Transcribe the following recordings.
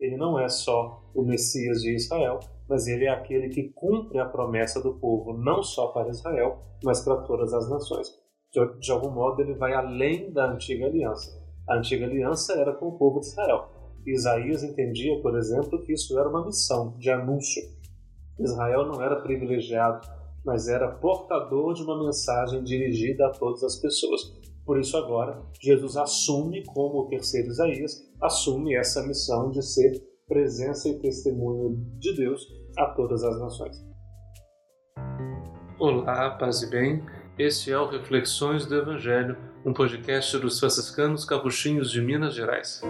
Ele não é só o Messias de Israel, mas ele é aquele que cumpre a promessa do povo, não só para Israel, mas para todas as nações. De, de algum modo, ele vai além da antiga aliança. A antiga aliança era com o povo de Israel. Isaías entendia, por exemplo, que isso era uma missão de anúncio. Israel não era privilegiado, mas era portador de uma mensagem dirigida a todas as pessoas. Por isso, agora, Jesus assume, como o terceiro Isaías, assume essa missão de ser presença e testemunho de Deus a todas as nações. Olá, paz e bem. Este é o Reflexões do Evangelho, um podcast dos franciscanos capuchinhos de Minas Gerais.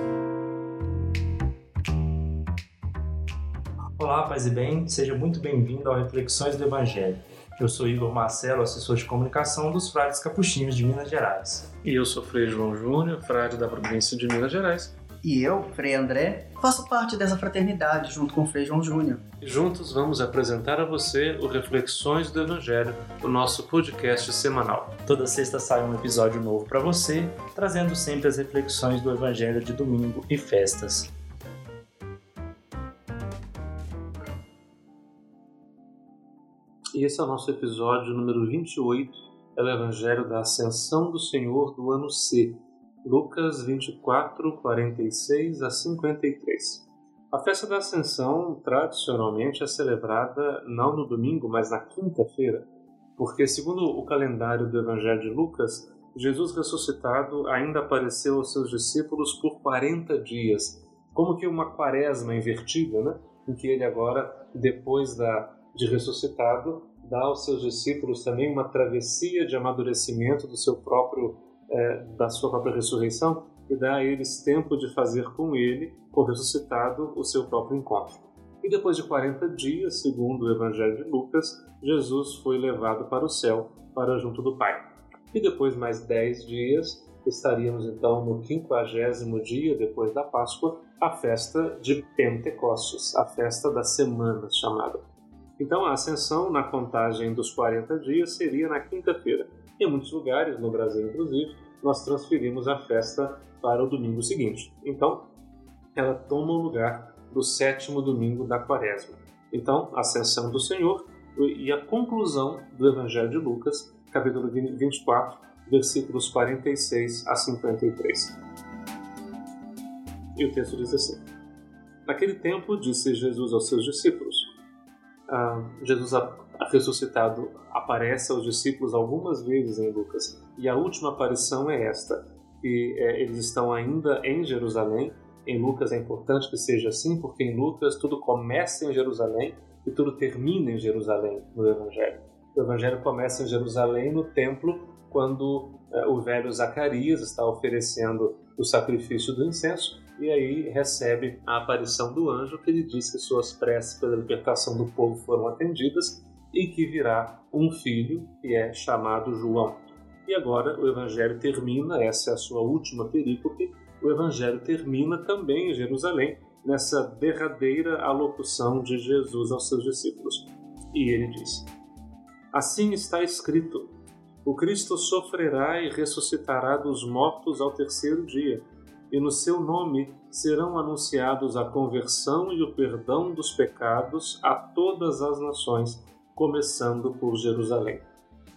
Olá, paz e bem. Seja muito bem-vindo ao Reflexões do Evangelho. Eu sou Igor Marcelo, assessor de comunicação dos Frades Capuchinhos de Minas Gerais. E eu sou Frei João Júnior, frade da província de Minas Gerais. E eu, Frei André, faço parte dessa fraternidade junto com o Frei João Júnior. Juntos vamos apresentar a você o Reflexões do Evangelho, o nosso podcast semanal. Toda sexta sai um episódio novo para você, trazendo sempre as reflexões do Evangelho de domingo e festas. E esse é o nosso episódio número 28, é o Evangelho da Ascensão do Senhor do ano C, Lucas 24, 46 a 53. A festa da Ascensão tradicionalmente é celebrada não no domingo, mas na quinta-feira, porque, segundo o calendário do Evangelho de Lucas, Jesus ressuscitado ainda apareceu aos seus discípulos por 40 dias, como que uma quaresma invertida, né? em que ele agora, depois da de ressuscitado, dá aos seus discípulos também uma travessia de amadurecimento do seu próprio, é, da sua própria ressurreição e dá a eles tempo de fazer com ele, o ressuscitado, o seu próprio encontro. E depois de 40 dias, segundo o Evangelho de Lucas, Jesus foi levado para o céu, para junto do Pai. E depois mais 10 dias, estaríamos então no quinquagésimo dia depois da Páscoa, a festa de Pentecostes, a festa das semanas chamada. Então, a ascensão na contagem dos 40 dias seria na quinta-feira. Em muitos lugares, no Brasil inclusive, nós transferimos a festa para o domingo seguinte. Então, ela toma o lugar do sétimo domingo da quaresma. Então, a ascensão do Senhor e a conclusão do Evangelho de Lucas, capítulo 24, versículos 46 a 53. E o texto diz assim: Naquele tempo disse Jesus aos seus discípulos: ah, Jesus ressuscitado aparece aos discípulos algumas vezes em Lucas? E a última aparição é esta e é, eles estão ainda em Jerusalém. Em Lucas é importante que seja assim porque em Lucas tudo começa em Jerusalém e tudo termina em Jerusalém no Evangelho. O Evangelho começa em Jerusalém no templo quando é, o velho Zacarias está oferecendo o sacrifício do incenso e aí recebe a aparição do anjo que lhe diz que suas preces pela libertação do povo foram atendidas e que virá um filho que é chamado João. E agora o evangelho termina, essa é a sua última perícope, o evangelho termina também em Jerusalém, nessa derradeira alocução de Jesus aos seus discípulos. E ele diz: Assim está escrito: O Cristo sofrerá e ressuscitará dos mortos ao terceiro dia e no seu nome serão anunciados a conversão e o perdão dos pecados a todas as nações, começando por Jerusalém.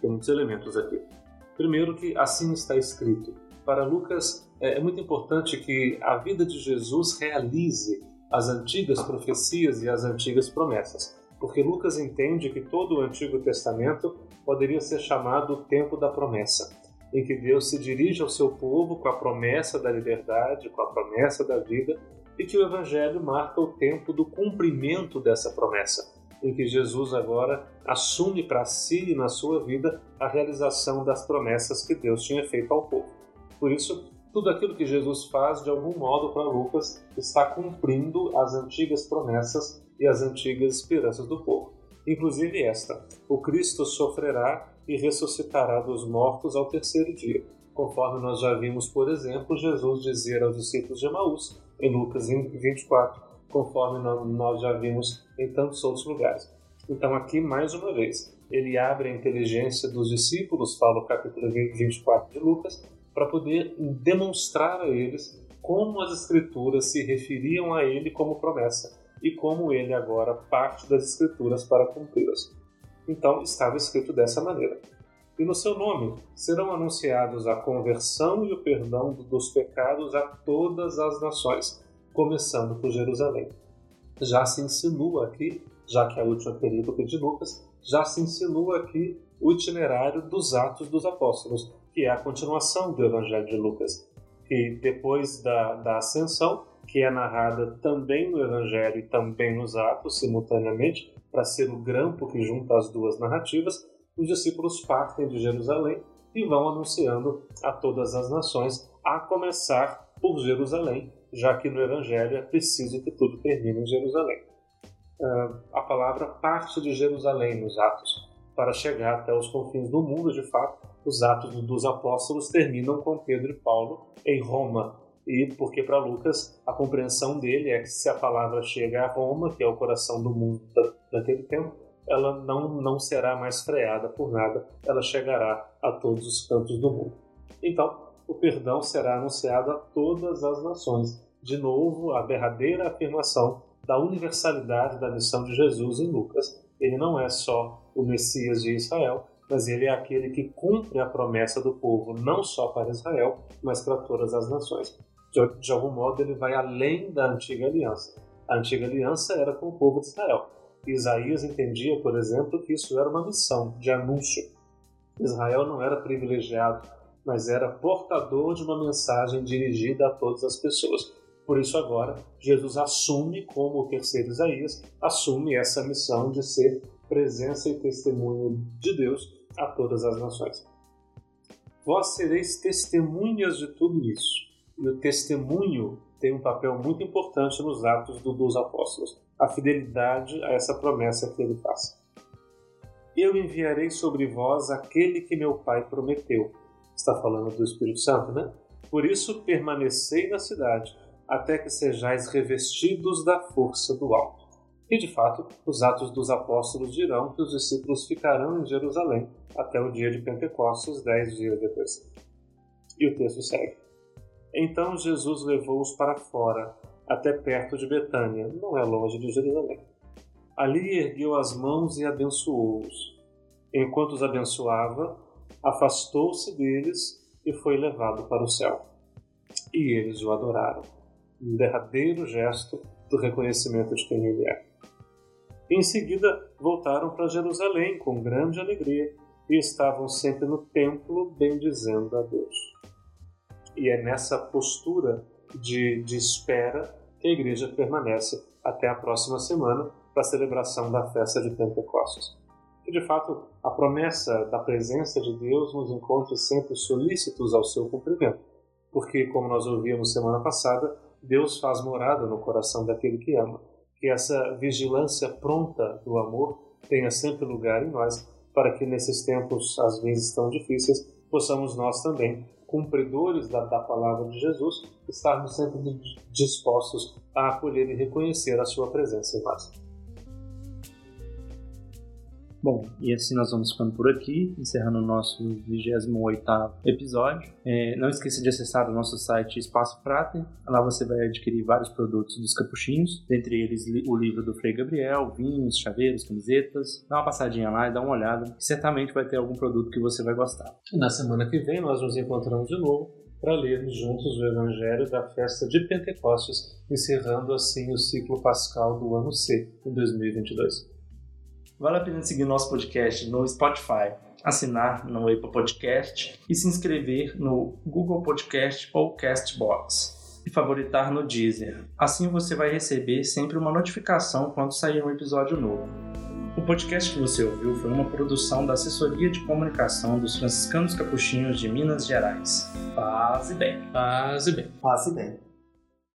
Tem muitos elementos aqui. Primeiro, que assim está escrito. Para Lucas, é, é muito importante que a vida de Jesus realize as antigas profecias e as antigas promessas, porque Lucas entende que todo o Antigo Testamento poderia ser chamado o tempo da promessa em que Deus se dirige ao seu povo com a promessa da liberdade, com a promessa da vida, e que o Evangelho marca o tempo do cumprimento dessa promessa, em que Jesus agora assume para si e na sua vida a realização das promessas que Deus tinha feito ao povo. Por isso, tudo aquilo que Jesus faz, de algum modo, para Lucas, está cumprindo as antigas promessas e as antigas esperanças do povo. Inclusive esta: o Cristo sofrerá e ressuscitará dos mortos ao terceiro dia, conforme nós já vimos, por exemplo, Jesus dizer aos discípulos de Emaús, em Lucas 24, conforme nós já vimos em tantos outros lugares. Então, aqui, mais uma vez, ele abre a inteligência dos discípulos, fala o capítulo 24 de Lucas, para poder demonstrar a eles como as Escrituras se referiam a ele como promessa e como ele agora parte das Escrituras para cumpri-las. Então estava escrito dessa maneira: E no seu nome serão anunciados a conversão e o perdão dos pecados a todas as nações, começando por Jerusalém. Já se insinua aqui, já que é a última perícope de Lucas, já se insinua aqui o itinerário dos Atos dos Apóstolos, que é a continuação do Evangelho de Lucas, que depois da, da ascensão, que é narrada também no Evangelho e também nos Atos, simultaneamente, para ser o grampo que junta as duas narrativas, os discípulos partem de Jerusalém e vão anunciando a todas as nações, a começar por Jerusalém, já que no Evangelho é preciso que tudo termine em Jerusalém. Uh, a palavra parte de Jerusalém nos Atos, para chegar até os confins do mundo, de fato, os Atos dos Apóstolos terminam com Pedro e Paulo em Roma. E porque para Lucas a compreensão dele é que se a palavra chega a Roma, que é o coração do mundo daquele tempo, ela não, não será mais freada por nada, ela chegará a todos os cantos do mundo. Então, o perdão será anunciado a todas as nações. De novo, a derradeira afirmação da universalidade da missão de Jesus em Lucas. Ele não é só o Messias de Israel, mas ele é aquele que cumpre a promessa do povo, não só para Israel, mas para todas as nações. De, de algum modo, ele vai além da antiga aliança. A antiga aliança era com o povo de Israel. Isaías entendia, por exemplo, que isso era uma missão de anúncio. Israel não era privilegiado, mas era portador de uma mensagem dirigida a todas as pessoas. Por isso, agora, Jesus assume, como o terceiro Isaías, assume essa missão de ser presença e testemunho de Deus a todas as nações. Vós sereis testemunhas de tudo isso. E o testemunho tem um papel muito importante nos atos dos apóstolos, a fidelidade a essa promessa que ele faz. Eu enviarei sobre vós aquele que meu Pai prometeu. Está falando do Espírito Santo, né? Por isso permanecei na cidade, até que sejais revestidos da força do alto. E de fato, os Atos dos Apóstolos dirão que os discípulos ficarão em Jerusalém até o dia de Pentecostes, dez dias depois. E o texto segue. Então Jesus levou-os para fora, até perto de Betânia, não é longe de Jerusalém. Ali ergueu as mãos e abençoou-os. Enquanto os abençoava, afastou-se deles e foi levado para o céu. E eles o adoraram, um derradeiro gesto do reconhecimento de quem ele é. Em seguida, voltaram para Jerusalém com grande alegria e estavam sempre no templo bendizendo a Deus. E é nessa postura de, de espera que a igreja permanece até a próxima semana para a celebração da festa de Pentecostes. E de fato, a promessa da presença de Deus nos encontra sempre solícitos ao seu cumprimento, porque, como nós ouvimos semana passada, Deus faz morada no coração daquele que ama que essa vigilância pronta do amor tenha sempre lugar em nós, para que nesses tempos, às vezes tão difíceis, possamos nós também, cumpridores da, da palavra de Jesus, estarmos sempre dispostos a acolher e reconhecer a sua presença em nós. Bom, e assim nós vamos ficando por aqui, encerrando o nosso 28 episódio. É, não esqueça de acessar o nosso site Espaço Prater. Lá você vai adquirir vários produtos dos capuchinhos, dentre eles o livro do Frei Gabriel, vinhos, chaveiros, camisetas. Dá uma passadinha lá e dá uma olhada, certamente vai ter algum produto que você vai gostar. Na semana que vem nós nos encontramos de novo para lermos juntos o Evangelho da festa de Pentecostes, encerrando assim o ciclo pascal do ano C, em 2022. Vale a pena seguir nosso podcast no Spotify, assinar no Apple Podcast e se inscrever no Google Podcast ou Castbox e favoritar no Deezer. Assim você vai receber sempre uma notificação quando sair um episódio novo. O podcast que você ouviu foi uma produção da Assessoria de Comunicação dos Franciscanos Capuchinhos de Minas Gerais. Paz e bem. Paz e bem. Paz e bem.